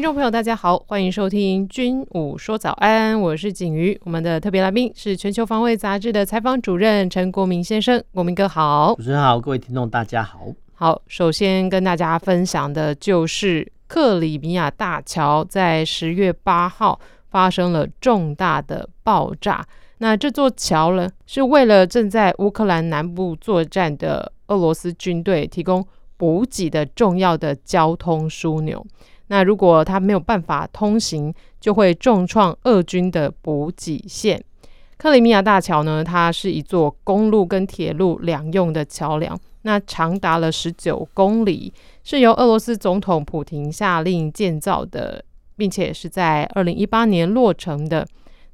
听众朋友，大家好，欢迎收听《军武说早安》，我是景瑜。我们的特别来宾是《全球防卫杂志》的采访主任陈国明先生，国明哥好。主持人好，各位听众大家好。好，首先跟大家分享的就是克里米亚大桥在十月八号发生了重大的爆炸。那这座桥呢，是为了正在乌克兰南部作战的俄罗斯军队提供补给的重要的交通枢纽。那如果它没有办法通行，就会重创俄军的补给线。克里米亚大桥呢，它是一座公路跟铁路两用的桥梁，那长达了十九公里，是由俄罗斯总统普廷下令建造的，并且是在二零一八年落成的。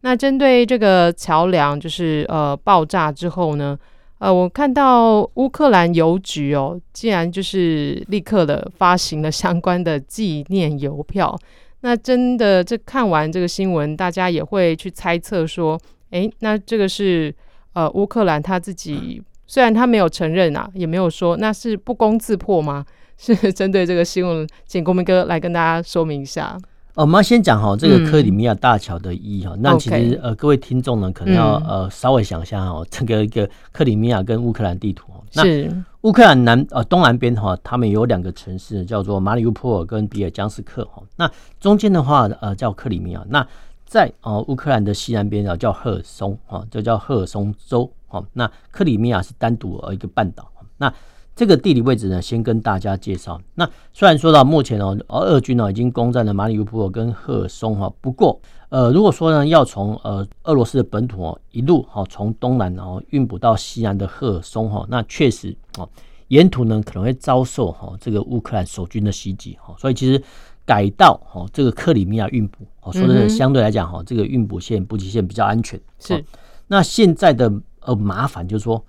那针对这个桥梁，就是呃爆炸之后呢，呃，我看到乌克兰邮局哦，竟然就是立刻的发行了相关的纪念邮票。那真的，这看完这个新闻，大家也会去猜测说，诶，那这个是呃乌克兰他自己，虽然他没有承认啊，也没有说那是不攻自破吗？是针对这个新闻，请国民哥来跟大家说明一下。哦、我们要先讲哈这个克里米亚大桥的意义哈、嗯。那其实呃各位听众呢，可能要呃稍微想一下哈，这个一个克里米亚跟乌克兰地图。那乌克兰南呃东南边哈，他们有两个城市叫做马里乌波尔跟比尔江斯克哈。那中间的话呃叫克里米亚。那在呃乌克兰的西南边啊叫赫尔松哈，就叫赫尔松州哈。那克里米亚是单独呃一个半岛。那这个地理位置呢，先跟大家介绍。那虽然说到目前哦，俄军呢已经攻占了马里乌波尔跟赫尔松哈，不过呃，如果说呢要从呃俄罗斯的本土哦一路哈从东南然后运补到西南的赫尔松哈，那确实哦沿途呢可能会遭受哈这个乌克兰守军的袭击哈，所以其实改道哈这个克里米亚运补哦，说真的相对来讲哈这个运补线补给线比较安全。是，那现在的呃麻烦就是说。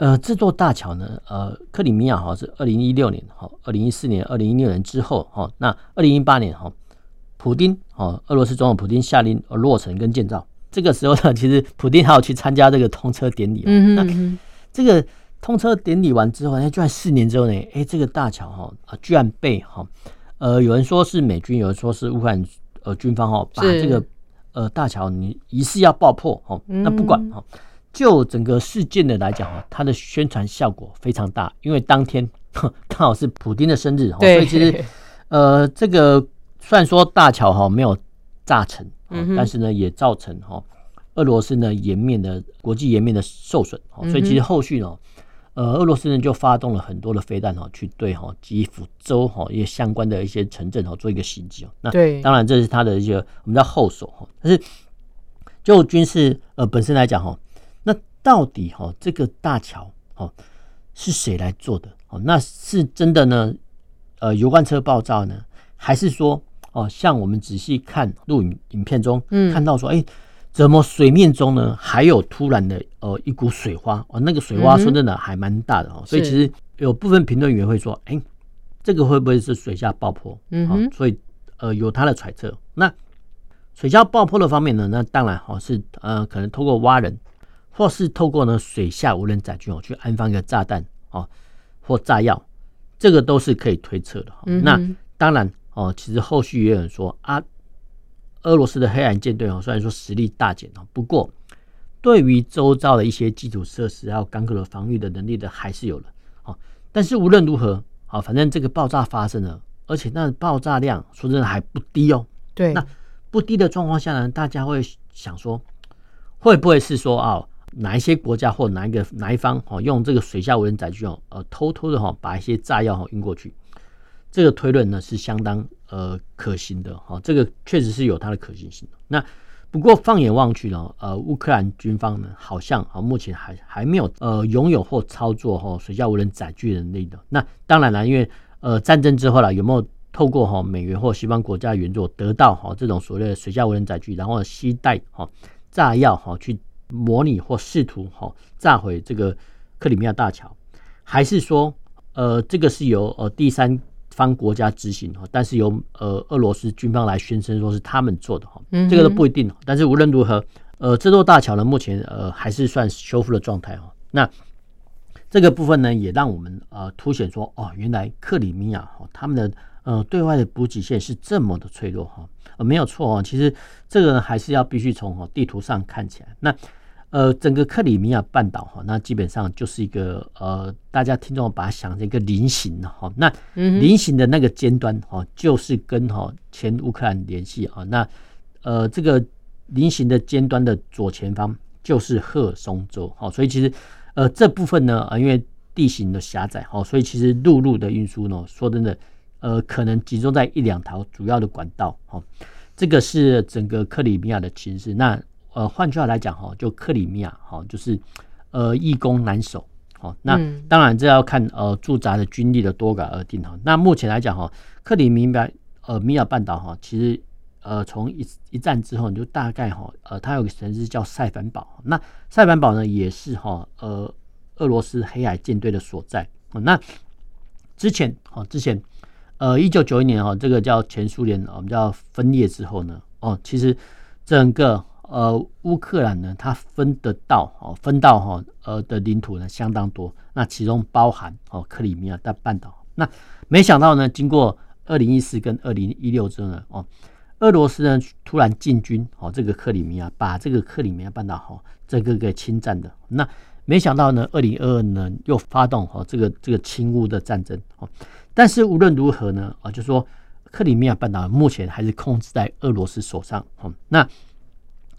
呃，这座大桥呢，呃，克里米亚哈是二零一六年哈，二零一四年、二零一六年之后哈，那二零一八年哈，普丁哈，俄罗斯总统普丁下令落成跟建造。这个时候呢，其实普丁还有去参加这个通车典礼。嗯嗯。那这个通车典礼完之后，哎，居然四年之后呢，哎，这个大桥哈啊，居然被哈，呃，有人说是美军，有人说是乌克兰呃军方哈，把这个呃大桥你疑似要爆破哈，那不管哈。就整个事件的来讲哈，它的宣传效果非常大，因为当天 刚好是普丁的生日，所以其实呃，这个虽然说大桥哈没有炸成，但是呢也造成哈俄罗斯呢颜面的国际颜面的受损，所以其实后续呢，呃，俄罗斯人就发动了很多的飞弹哈，去对哈基辅州哈一些相关的一些城镇哈做一个袭击哦。那当然这是他的一些我们叫后手哈，但是就军事呃本身来讲哈。到底哈这个大桥哦是谁来做的哦？那是真的呢？呃，油罐车爆炸呢？还是说哦，像我们仔细看录影影片中，嗯，看到说，哎，怎么水面中呢还有突然的呃一股水花哦？那个水花说真的还蛮大的哦。所以其实有部分评论员会说，哎，这个会不会是水下爆破？嗯，所以呃有他的揣测。那水下爆破的方面呢？那当然哈是呃可能透过挖人。或是透过呢水下无人载具哦去安放一个炸弹哦或炸药，这个都是可以推测的。那当然哦，其实后续也有人说啊，俄罗斯的黑暗舰队哦虽然说实力大减哦，不过对于周遭的一些基础设施还有港口的防御的能力的还是有了哦。但是无论如何哦，反正这个爆炸发生了，而且那爆炸量说真的还不低哦。对，那不低的状况下呢，大家会想说会不会是说啊？哪一些国家或哪一个哪一方哦，用这个水下无人载具哦，呃，偷偷的哈把一些炸药哈运过去，这个推论呢是相当呃可行的哈，这个确实是有它的可行性。那不过放眼望去呢，呃，乌克兰军方呢好像啊目前还还没有呃拥有或操作哈水下无人载具能力的。那当然了，因为呃战争之后了，有没有透过哈美元或西方国家援助得到哈这种所谓的水下无人载具，然后携带哈炸药哈去。模拟或试图哈炸毁这个克里米亚大桥，还是说呃这个是由呃第三方国家执行哈，但是由呃俄罗斯军方来宣称说是他们做的哈，这个都不一定。但是无论如何，呃这座大桥呢目前呃还是算修复的状态哈。那这个部分呢也让我们呃凸显说哦，原来克里米亚哈他们的呃对外的补给线是这么的脆弱哈。呃没有错哦，其实这个呢还是要必须从地图上看起来那。呃，整个克里米亚半岛哈，那基本上就是一个呃，大家听众把它想成一个菱形的哈，那菱形的那个尖端哈，就是跟哈前乌克兰联系啊，那呃这个菱形的尖端的左前方就是赫尔松州哈，所以其实呃这部分呢啊，因为地形的狭窄哈，所以其实陆路的运输呢，说真的呃，可能集中在一两条主要的管道哈，这个是整个克里米亚的情势那。呃，换句话来讲哈，就克里米亚哈，就是呃易攻难守，好，那当然这要看呃驻扎的军力的多寡而定哈。那目前来讲哈，克里米亚呃米亚半岛哈，其实呃从一一战之后，你就大概哈呃它有个城市叫塞凡堡，那塞凡堡呢也是哈呃俄罗斯黑海舰队的所在。那之前哈之前呃一九九一年哈这个叫前苏联我们叫分裂之后呢，哦其实整个。呃，乌克兰呢，它分得到哦，分到哈呃的领土呢相当多，那其中包含哦克里米亚大半岛。那没想到呢，经过二零一四跟二零一六之后呢，哦，俄罗斯呢突然进军哦这个克里米亚，把这个克里米亚半岛哈这个给侵占的。那没想到呢，二零二二呢又发动哈这个这个侵乌的战争哦。但是无论如何呢，啊，就说克里米亚半岛目前还是控制在俄罗斯手上。哦，那。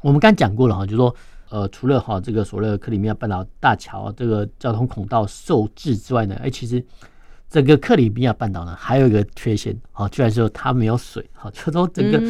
我们刚讲过了哈，就是说，呃，除了哈这个所谓的克里米亚半岛大桥这个交通孔道受制之外呢，哎，其实整个克里米亚半岛呢还有一个缺陷，哈，居然说它没有水，哈，就说整个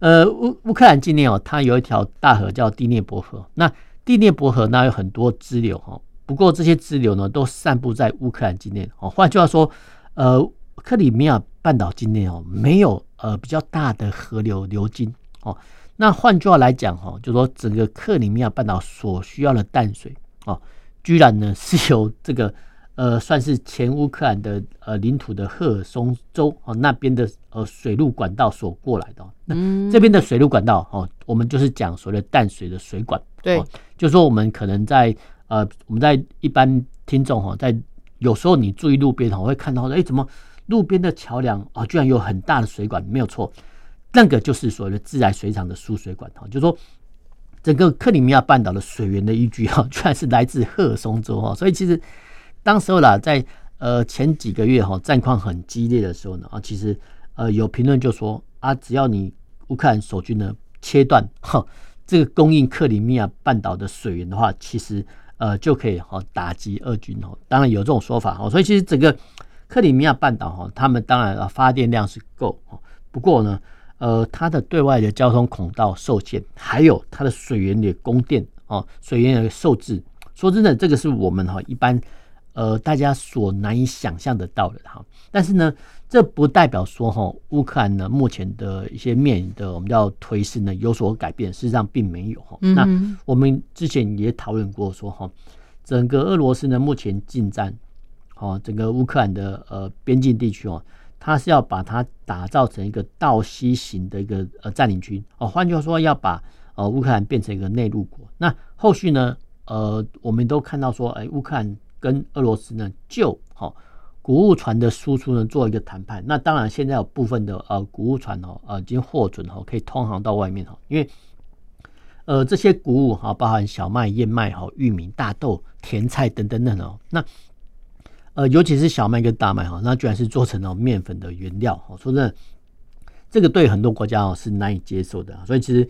呃乌乌克兰境内哦，它有一条大河叫第聂伯河，那第聂伯河那有很多支流哈，不过这些支流呢都散布在乌克兰境内，哦，换句话说，呃，克里米亚半岛境内哦没有呃比较大的河流流经哦。那换句话来讲，哈，就说整个克里米亚半岛所需要的淡水，哦，居然呢是由这个呃，算是前乌克兰的呃领土的赫尔松州哦那边的呃水路管道所过来的。那这边的水路管道，哦，我们就是讲所谓的淡水的水管。对，就说我们可能在呃，我们在一般听众哈，在有时候你注意路边哈，会看到哎，怎么路边的桥梁啊，居然有很大的水管？没有错。那个就是所谓的自来水厂的输水管哈，就是说整个克里米亚半岛的水源的依据哈，居然是来自赫尔松州哈，所以其实当时候啦，在呃前几个月哈战况很激烈的时候呢啊，其实呃有评论就说啊，只要你乌克兰守军呢切断哈这个供应克里米亚半岛的水源的话，其实呃就可以哈打击俄军哦。当然有这种说法哈，所以其实整个克里米亚半岛哈，他们当然啊发电量是够哈，不过呢。呃，它的对外的交通孔道受限，还有它的水源的供电哦，水源的受制。说真的，这个是我们哈一般呃大家所难以想象得到的哈。但是呢，这不代表说哈乌克兰呢目前的一些面临的我们叫颓势呢有所改变，事实上并没有哈。那我们之前也讨论过说哈，整个俄罗斯呢目前进战哦，整个乌克兰的呃边境地区哦。他是要把它打造成一个道西型的一个呃占领区哦，换句话说，要把呃乌克兰变成一个内陆国。那后续呢，呃，我们都看到说，哎，乌克兰跟俄罗斯呢就好谷物船的输出呢做一个谈判。那当然，现在有部分的呃谷物船哦，呃已经获准哦可以通航到外面哦，因为呃这些谷物哈，包含小麦、燕麦哈、玉米、大豆、甜菜等等等哦，那。呃，尤其是小麦跟大麦哈，那居然是做成了面粉的原料。说真的，这个对很多国家哦是难以接受的。所以其实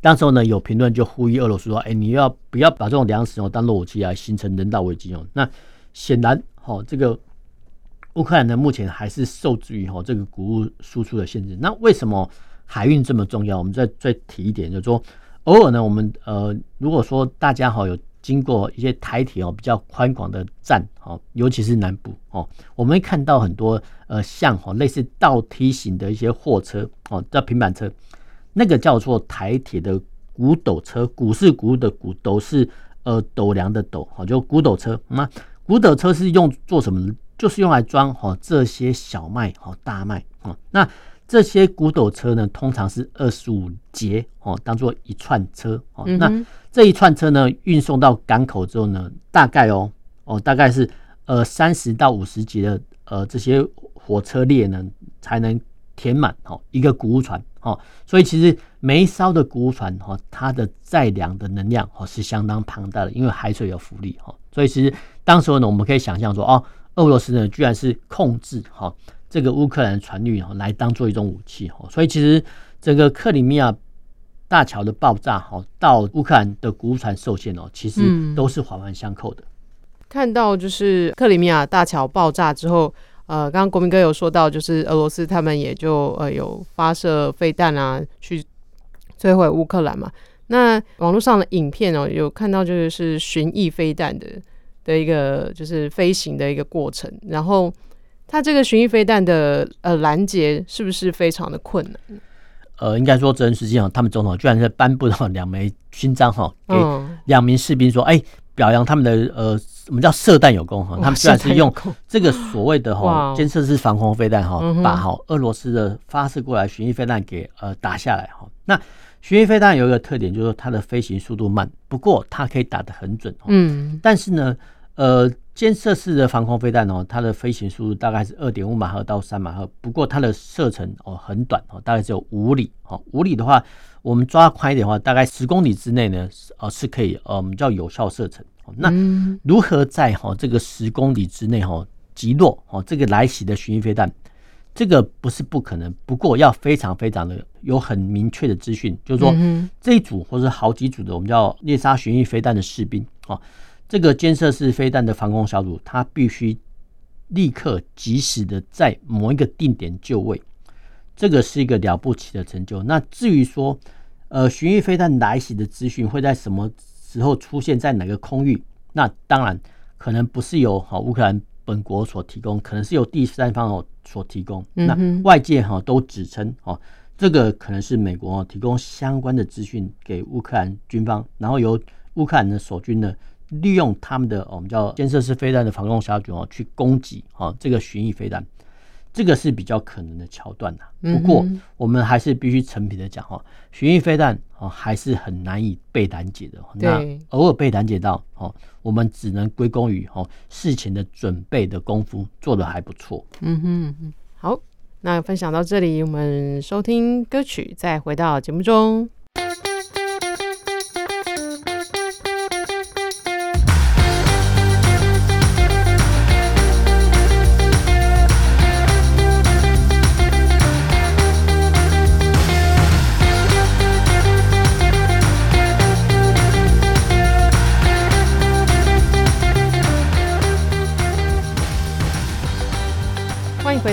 当时候呢，有评论就呼吁俄罗斯说：“哎，你要不要把这种粮食哦当做武器来形成人道危机哦？”那显然，哈，这个乌克兰呢目前还是受制于哈这个谷物输出的限制。那为什么海运这么重要？我们再再提一点，就是说偶尔呢，我们呃，如果说大家哈有。经过一些台铁哦比较宽广的站哦，尤其是南部哦，我们会看到很多呃像哈类似倒梯形的一些货车哦，叫平板车，那个叫做台铁的古斗车，古是骨的古，斗是呃斗量的斗，好，就古斗车。那骨斗车是用做什么？就是用来装哦这些小麦哦大麦啊。那这些古斗车呢，通常是二十五节哦，当做一串车哦。那这一串车呢，运送到港口之后呢，大概哦哦，大概是呃三十到五十节的呃这些火车列呢，才能填满哦一个谷物船哦。所以其实每一艘的谷物船哈，它的载量的能量哦是相当庞大的，因为海水有浮力哈。所以其实当时呢，我们可以想象说哦，俄罗斯呢居然是控制哈。这个乌克兰船运哦，来当做一种武器哦，所以其实整个克里米亚大桥的爆炸哈，到乌克兰的谷物船受限哦，其实都是环环相扣的。嗯。看到就是克里米亚大桥爆炸之后，呃，刚刚国民哥有说到，就是俄罗斯他们也就呃有发射飞弹啊，去摧毁乌克兰嘛。那网络上的影片哦，有看到就是巡弋飞弹的的一个就是飞行的一个过程，然后。它这个巡弋飞弹的呃拦截是不是非常的困难？呃，应该说，泽连斯基哈，他们总统居然是颁布了两枚勋章哈，给两名士兵说，哎、欸，表扬他们的呃，什么叫射弹有功哈？他们居然是用这个所谓的哈监测式防空飞弹哈，把哈俄罗斯的发射过来巡弋飞弹给呃打下来哈。那巡弋飞弹有一个特点，就是它的飞行速度慢，不过它可以打得很准。嗯，但是呢。呃，监测式的防空飞弹哦，它的飞行速度大概是二点五马赫到三马赫，不过它的射程哦很短哦，大概只有五里哦。五里的话，我们抓宽一点的话，大概十公里之内呢，呃是可以呃我们叫有效射程。那如何在哈这个十公里之内哈击落哦这个来袭的巡弋飞弹？这个不是不可能，不过要非常非常的有很明确的资讯，就是说这一组或者好几组的我们叫猎杀巡弋飞弹的士兵哦。这个监测式飞弹的防空小组，它必须立刻及时的在某一个定点就位，这个是一个了不起的成就。那至于说，呃，巡弋飞弹来袭的资讯会在什么时候出现在哪个空域？那当然可能不是由哈乌克兰本国所提供，可能是由第三方哦所提供。那外界哈都指称哦，这个可能是美国提供相关的资讯给乌克兰军方，然后由乌克兰的守军呢。利用他们的我们叫监测式飞弹的防空小组哦，去攻击哦这个巡弋飞弹，这个是比较可能的桥段呐。不过我们还是必须诚恳的讲哈，巡弋飞弹哦还是很难以被拦截的。那偶尔被拦截到哦，我们只能归功于哦事前的准备的功夫做得还不错。嗯哼，好，那分享到这里，我们收听歌曲，再回到节目中。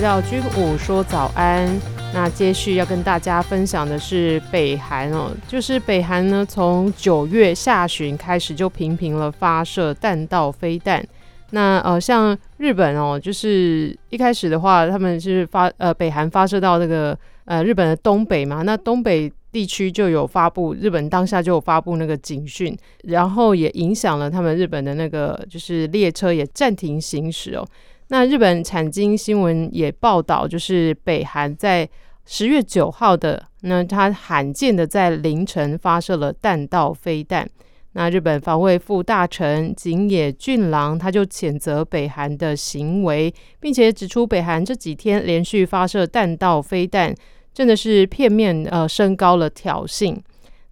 回到军武说早安，那接续要跟大家分享的是北韩哦，就是北韩呢，从九月下旬开始就频频了发射弹道飞弹。那呃，像日本哦，就是一开始的话，他们是发呃北韩发射到那个呃日本的东北嘛，那东北地区就有发布，日本当下就有发布那个警讯，然后也影响了他们日本的那个就是列车也暂停行驶哦。那日本产经新闻也报道，就是北韩在十月九号的，那他罕见的在凌晨发射了弹道飞弹。那日本防卫副大臣井野俊郎他就谴责北韩的行为，并且指出北韩这几天连续发射弹道飞弹，真的是片面呃升高了挑衅。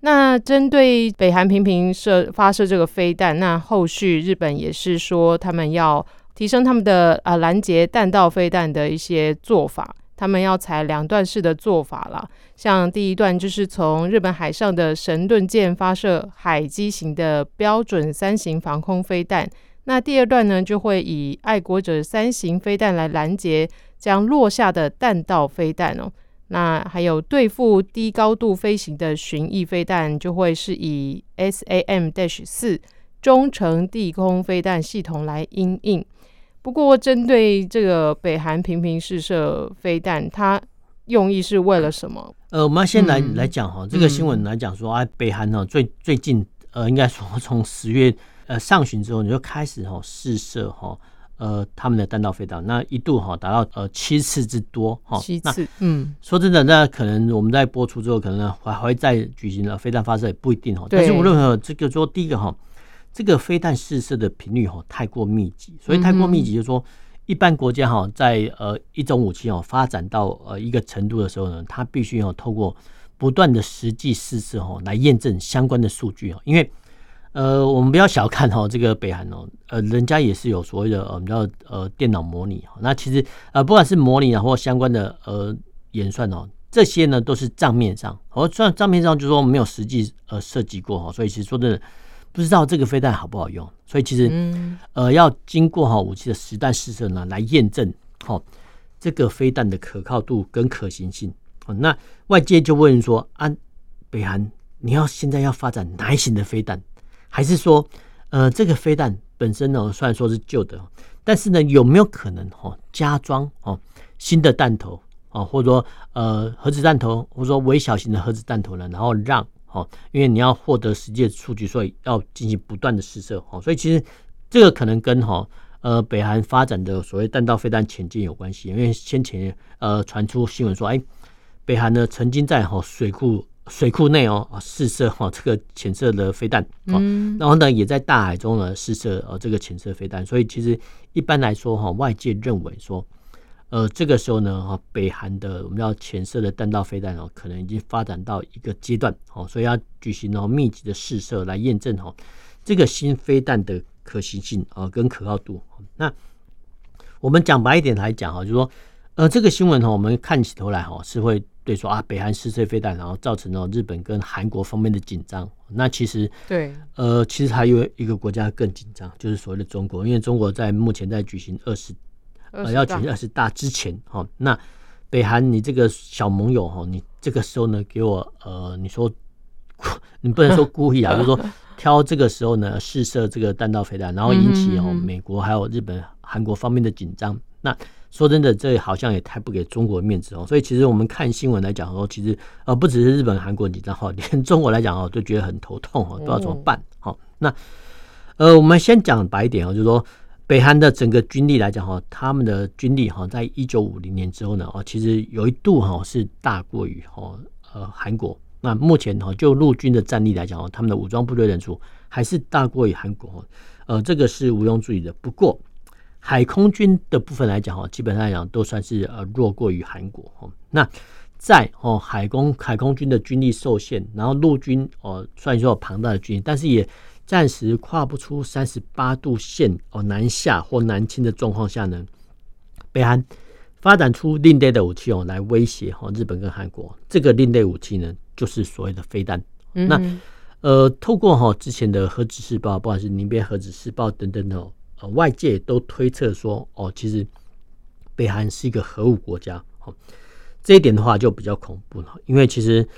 那针对北韩频频射发射这个飞弹，那后续日本也是说他们要。提升他们的啊拦截弹道飞弹的一些做法，他们要采两段式的做法了。像第一段就是从日本海上的神盾舰发射海基型的标准三型防空飞弹，那第二段呢就会以爱国者三型飞弹来拦截将落下的弹道飞弹哦。那还有对付低高度飞行的巡弋飞弹，就会是以 SAM-4 中程地空飞弹系统来应应。不过，针对这个北韩频频试射飞弹，它用意是为了什么？呃，我们要先来、嗯、来讲哈，这个新闻来讲说啊，北韩呢最最近呃，应该说从十月呃上旬之后，你就开始哈试射哈呃他们的弹道飞弹，那一度哈达到呃七次之多哈。七次，嗯，说真的，那可能我们在播出之后，可能还还会再举行了飞弹发射，也不一定哈。但是无论如何，这个说第一个哈，这个飞弹试射的频率哈太过密集，所以太过密集就是说。一般国家哈，在呃一种武器哦发展到呃一个程度的时候呢，它必须要透过不断的实际试射哈来验证相关的数据哦。因为呃我们不要小看哈这个北韩哦，呃人家也是有所谓的呃叫呃电脑模拟。那其实呃不管是模拟啊或相关的呃演算哦，这些呢都是账面上，而算账面上就是说没有实际呃设计过哈，所以其实说真的。不知道这个飞弹好不好用，所以其实，嗯、呃，要经过哈武器的实弹试射呢，来验证哈这个飞弹的可靠度跟可行性。哦那外界就问说，啊，北韩你要现在要发展哪一型的飞弹，还是说，呃，这个飞弹本身呢，虽然说是旧的，但是呢，有没有可能哈加装哦新的弹头啊，或者说呃核子弹头，或者说微小型的核子弹头呢，然后让好，因为你要获得实际的数据，所以要进行不断的试射。哦，所以其实这个可能跟哈呃北韩发展的所谓弹道飞弹前进有关系。因为先前呃传出新闻说，哎，北韩呢曾经在哈水库水库内哦试射哈这个潜射的飞弹，嗯，然后呢也在大海中呢试射呃这个潜射飞弹。所以其实一般来说哈，外界认为说。呃，这个时候呢，哈，北韩的我们要潜射的弹道飞弹哦，可能已经发展到一个阶段，哦，所以要举行哦密集的试射来验证哦这个新飞弹的可行性啊跟可靠度。那我们讲白一点来讲哈，就是说，呃，这个新闻哈，我们看起头来哈是会对说啊，北韩试射飞弹，然后造成了日本跟韩国方面的紧张。那其实对，呃，其实还有一个国家更紧张，就是所谓的中国，因为中国在目前在举行二十。呃，要举二十大之前，哈，那北韩你这个小盟友哈，你这个时候呢，给我呃，你说 你不能说故意啊，就是说挑这个时候呢试射这个弹道飞弹，然后引起哦美国还有日本、韩国方面的紧张。那说真的，这好像也太不给中国面子哦。所以其实我们看新闻来讲说，其实呃不只是日本、韩国紧张哈，连中国来讲哦都觉得很头痛哦，不知道怎么办。好，那呃我们先讲白一点哦，就是说。北韩的整个军力来讲哈，他们的军力哈，在一九五零年之后呢，哦，其实有一度哈是大过于哈呃韩国。那目前哈就陆军的战力来讲，他们的武装部队人数还是大过于韩国，呃，这个是毋庸置疑的。不过海空军的部分来讲哈，基本上来讲都算是呃弱过于韩国。那在哦海空海空军的军力受限，然后陆军哦虽然说有庞大的军力，但是也暂时跨不出三十八度线哦，南下或南侵的状况下呢，北韩发展出另类的武器哦，来威胁哈日本跟韩国。这个另类武器呢，就是所谓的飞弹。嗯、那呃，透过哈之前的核子试爆，不管是宁边核子试爆等等哦，呃，外界都推测说哦，其实北韩是一个核武国家。哦，这一点的话就比较恐怖了，因为其实。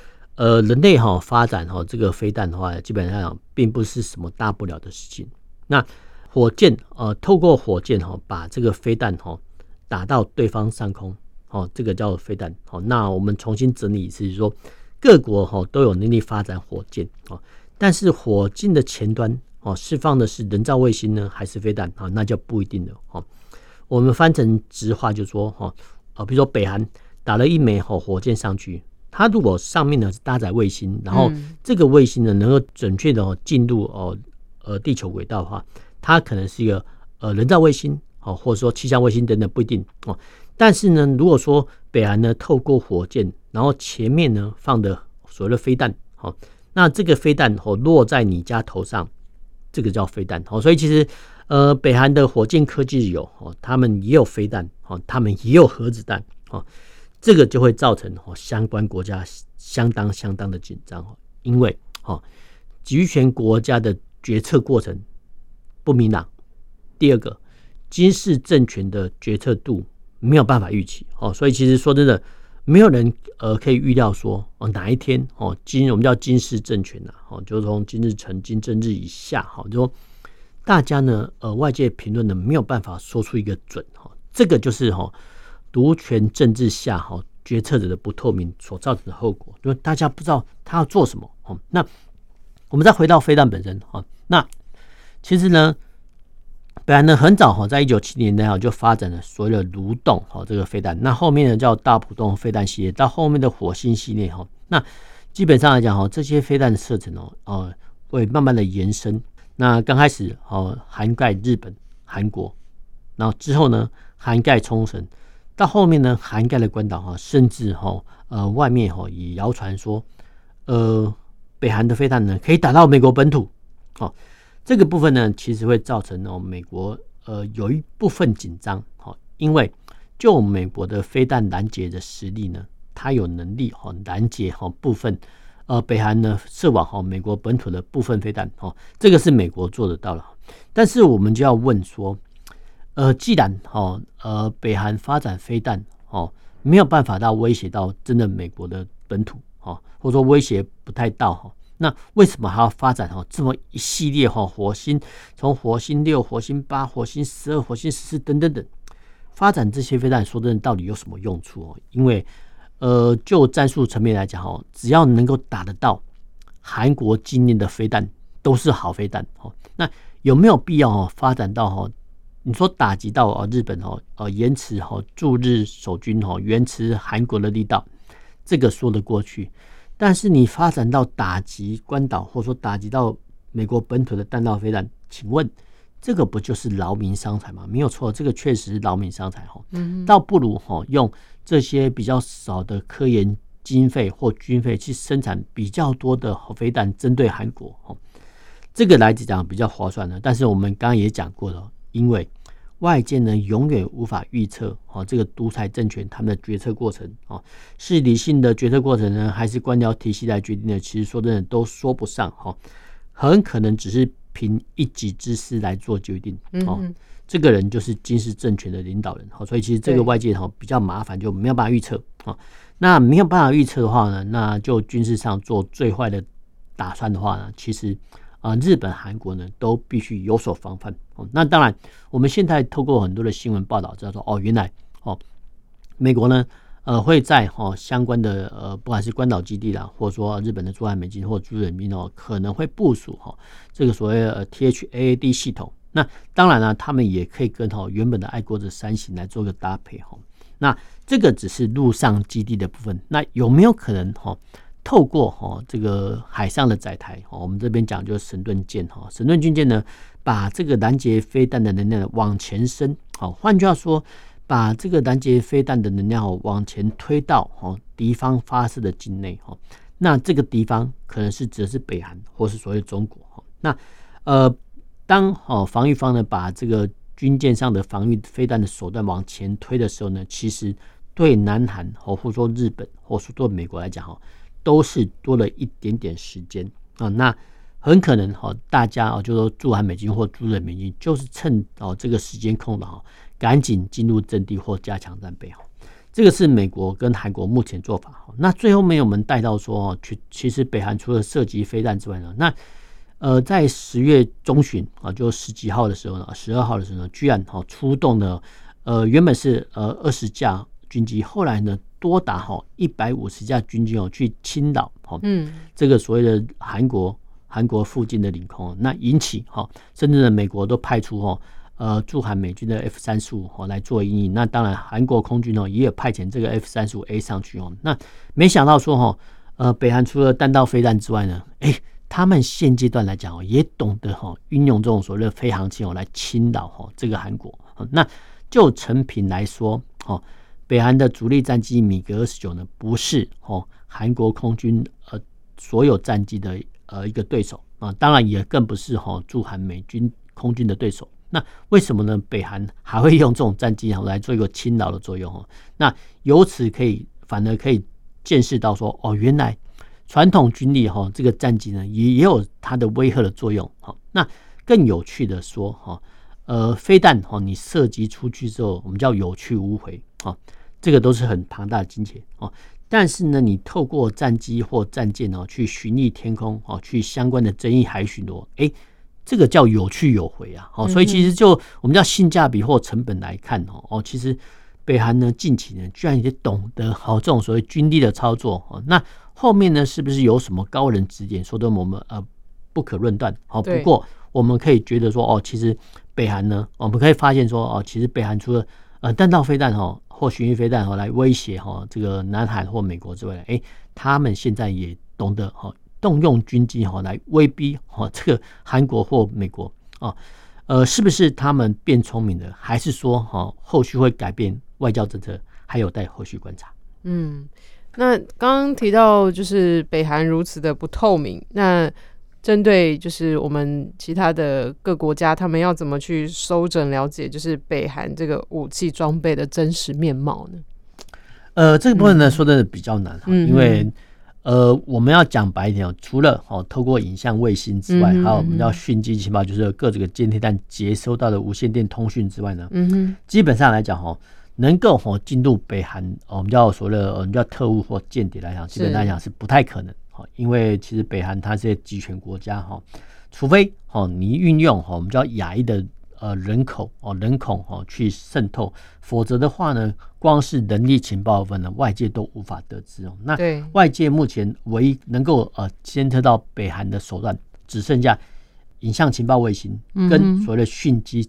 呃，人类哈发展哈这个飞弹的话，基本上并不是什么大不了的事情。那火箭呃，透过火箭哈把这个飞弹哈打到对方上空，哦，这个叫飞弹。好，那我们重新整理一次，就是说各国哈都有能力发展火箭哦，但是火箭的前端哦释放的是人造卫星呢，还是飞弹啊？那就不一定了。哦，我们翻成直话就说哈，啊，比如说北韩打了一枚火火箭上去。它如果上面呢是搭载卫星，然后这个卫星呢能够准确的进入哦呃地球轨道的话，它可能是一个呃人造卫星哦，或者说气象卫星等等不一定哦。但是呢，如果说北韩呢透过火箭，然后前面呢放的所谓的飞弹，哦，那这个飞弹哦落在你家头上，这个叫飞弹哦。所以其实呃北韩的火箭科技有哦，他们也有飞弹哦，他们也有核子弹哦。这个就会造成哦相关国家相当相当的紧张哦，因为哦集权国家的决策过程不明朗。第二个，军事政权的决策度没有办法预期哦，所以其实说真的，没有人呃可以预料说哦哪一天哦今我们叫军事政权呐哦，就从金日成、金正日以下哈，就说大家呢呃外界评论呢没有办法说出一个准哈，这个就是哈。独权政治下，哈，决策者的不透明所造成的后果，就是大家不知道他要做什么。哦，那我们再回到飞弹本身，哈，那其实呢，本来呢很早哈，在一九七零年代就发展了所谓的蠕动哈这个飞弹，那后面呢叫大浦洞飞弹系列，到后面的火星系列哈，那基本上来讲哈，这些飞弹的射程哦，呃，会慢慢的延伸。那刚开始哦，涵盖日本、韩国，然后之后呢，涵盖冲绳。到后面呢，涵盖了关岛哈，甚至哈呃外面哈也谣传说，呃北韩的飞弹呢可以打到美国本土，哦这个部分呢其实会造成哦美国呃有一部分紧张，哈，因为就美国的飞弹拦截的实力呢，它有能力哈拦截哈部分呃北韩呢射往哈美国本土的部分飞弹，哦这个是美国做得到了，但是我们就要问说。呃，既然哦，呃，北韩发展飞弹哦，没有办法到威胁到真的美国的本土哦，或者说威胁不太到哈，那为什么还要发展哦这么一系列哈火星，从火星六、火星八、火星十二、火星十四等等等发展这些飞弹，说真的，到底有什么用处哦？因为呃，就战术层面来讲哦，只要能够打得到韩国今年的飞弹，都是好飞弹哦。那有没有必要哦发展到哦？你说打击到啊日本哦，呃延迟哈驻日守军哈延迟韩国的力道，这个说得过去。但是你发展到打击关岛，或者说打击到美国本土的弹道飞弹，请问这个不就是劳民伤财吗？没有错，这个确实是劳民伤财哈。嗯，倒不如哈用这些比较少的科研经费或军费去生产比较多的飞弹，针对韩国哈，这个来讲比较划算的。但是我们刚刚也讲过了。因为外界呢永远无法预测哦，这个独裁政权他们的决策过程哦，是理性的决策过程呢，还是官僚体系来决定的？其实说真的都说不上哈，很可能只是凭一己之私来做决定哦。这个人就是金氏政权的领导人哈，所以其实这个外界哈比较麻烦，就没有办法预测啊。那没有办法预测的话呢，那就军事上做最坏的打算的话呢，其实。啊，日本、韩国呢都必须有所防范。哦，那当然，我们现在透过很多的新闻报道，知道说，哦，原来哦，美国呢，呃，会在哦相关的呃，不管是关岛基地啦，或者说日本的驻韩美军或驻日美军哦，可能会部署哈这个所谓的 THAAD 系统。那当然呢，他们也可以跟哈原本的爱国者三型来做个搭配哈。那这个只是陆上基地的部分，那有没有可能哈？透过哈这个海上的载台，我们这边讲就是神盾舰哈，神盾军舰呢，把这个拦截飞弹的能量往前伸，好，换句话说，把这个拦截飞弹的能量往前推到哈敌方发射的境内哈，那这个敌方可能是指的是北韩或是所谓中国哈，那呃当哦防御方呢把这个军舰上的防御飞弹的手段往前推的时候呢，其实对南韩或或说日本或说对美国来讲哈。都是多了一点点时间啊，那很可能哈，大家啊，就说驻韩美军或驻日美军，就是趁哦这个时间空档哈，赶紧进入阵地或加强战备哈。这个是美国跟韩国目前做法哈。那最后没有我们带到说哦，其其实北韩除了涉及飞弹之外呢，那呃在十月中旬啊，就十几号的时候呢，十二号的时候呢，居然哈出动了呃原本是呃二十架军机，后来呢。多达哈一百五十架军机哦去侵扰哈，嗯，这个所谓的韩国韩国附近的领空，那引起哈，甚至呢美国都派出哈呃驻韩美军的 F 三十五哈来做阴影，那当然韩国空军哦也有派遣这个 F 三十五 A 上去哦，那没想到说哈呃北韩除了弹道飞弹之外呢，哎，他们现阶段来讲哦也懂得哈运用这种所谓的飞航器哦来侵扰哈这个韩国，那就成品来说哈。北韩的主力战机米格二十九呢，不是哦韩国空军呃所有战机的呃一个对手啊，当然也更不是哈驻韩美军空军的对手。那为什么呢？北韩还会用这种战机来做一个侵扰的作用哦？那由此可以反而可以见识到说哦，原来传统军力哈这个战机呢也也有它的威慑的作用。好，那更有趣的说哈呃飞弹哈你射击出去之后，我们叫有去无回啊。这个都是很庞大的金钱哦，但是呢，你透过战机或战舰哦去巡弋天空哦，去相关的争议海巡逻，哎，这个叫有去有回啊，哦，所以其实就我们叫性价比或成本来看哦，哦，其实北韩呢近期呢居然也懂得好这种所谓军力的操作哦，那后面呢是不是有什么高人指点，说的我们呃不可论断。好，不过我们可以觉得说哦，其实北韩呢，我们可以发现说哦，其实北韩除了呃弹道飞弹哈或巡弋飞弹哈来威胁哈这个南韩或美国之外，哎，他们现在也懂得哈动用军机哈来威逼哈这个韩国或美国啊。呃，是不是他们变聪明了，还是说哈、后续会改变外交政策，还有待后续观察。嗯，那刚刚提到就是北韩如此的不透明，那针对就是我们其他的各国家，他们要怎么去收整了解，就是北韩这个武器装备的真实面貌呢？呃，这个部分呢，说的比较难哈，嗯、因为。呃，我们要讲白一点哦，除了哦透过影像卫星之外，嗯、还有我们要讯息情报，就是各这个监听弹接收到的无线电通讯之外呢，嗯哼，基本上来讲哈，能够哦进入北韩，我们叫所谓的我们叫特务或间谍来讲，基本上来讲是不太可能哈，因为其实北韩它是集权国家哈，除非哈你运用哈我们叫亚裔的。呃，人口哦，人口哦，去渗透，否则的话呢，光是人力情报部分呢，外界都无法得知哦。那外界目前唯一能够呃监测到北韩的手段，只剩下影像情报卫星跟所谓的讯机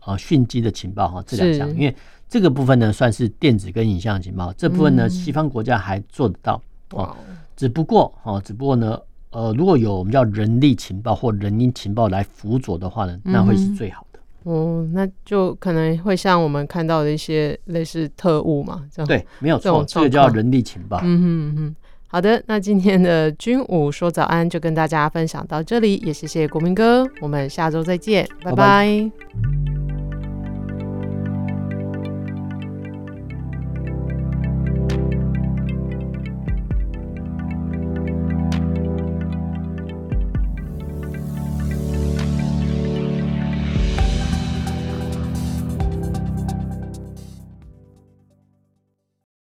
啊讯机的情报哈这两项，因为这个部分呢算是电子跟影像情报，这部分呢西方国家还做得到哦。只不过哦，只不过呢，呃，如果有我们叫人力情报或人因情报来辅佐的话呢，那会是最好的。哦，那就可能会像我们看到的一些类似特务嘛，这样对，没有错，这个叫人力情报。嗯哼嗯，好的，那今天的军武说早安就跟大家分享到这里，也谢谢国民哥，我们下周再见，拜拜。拜拜。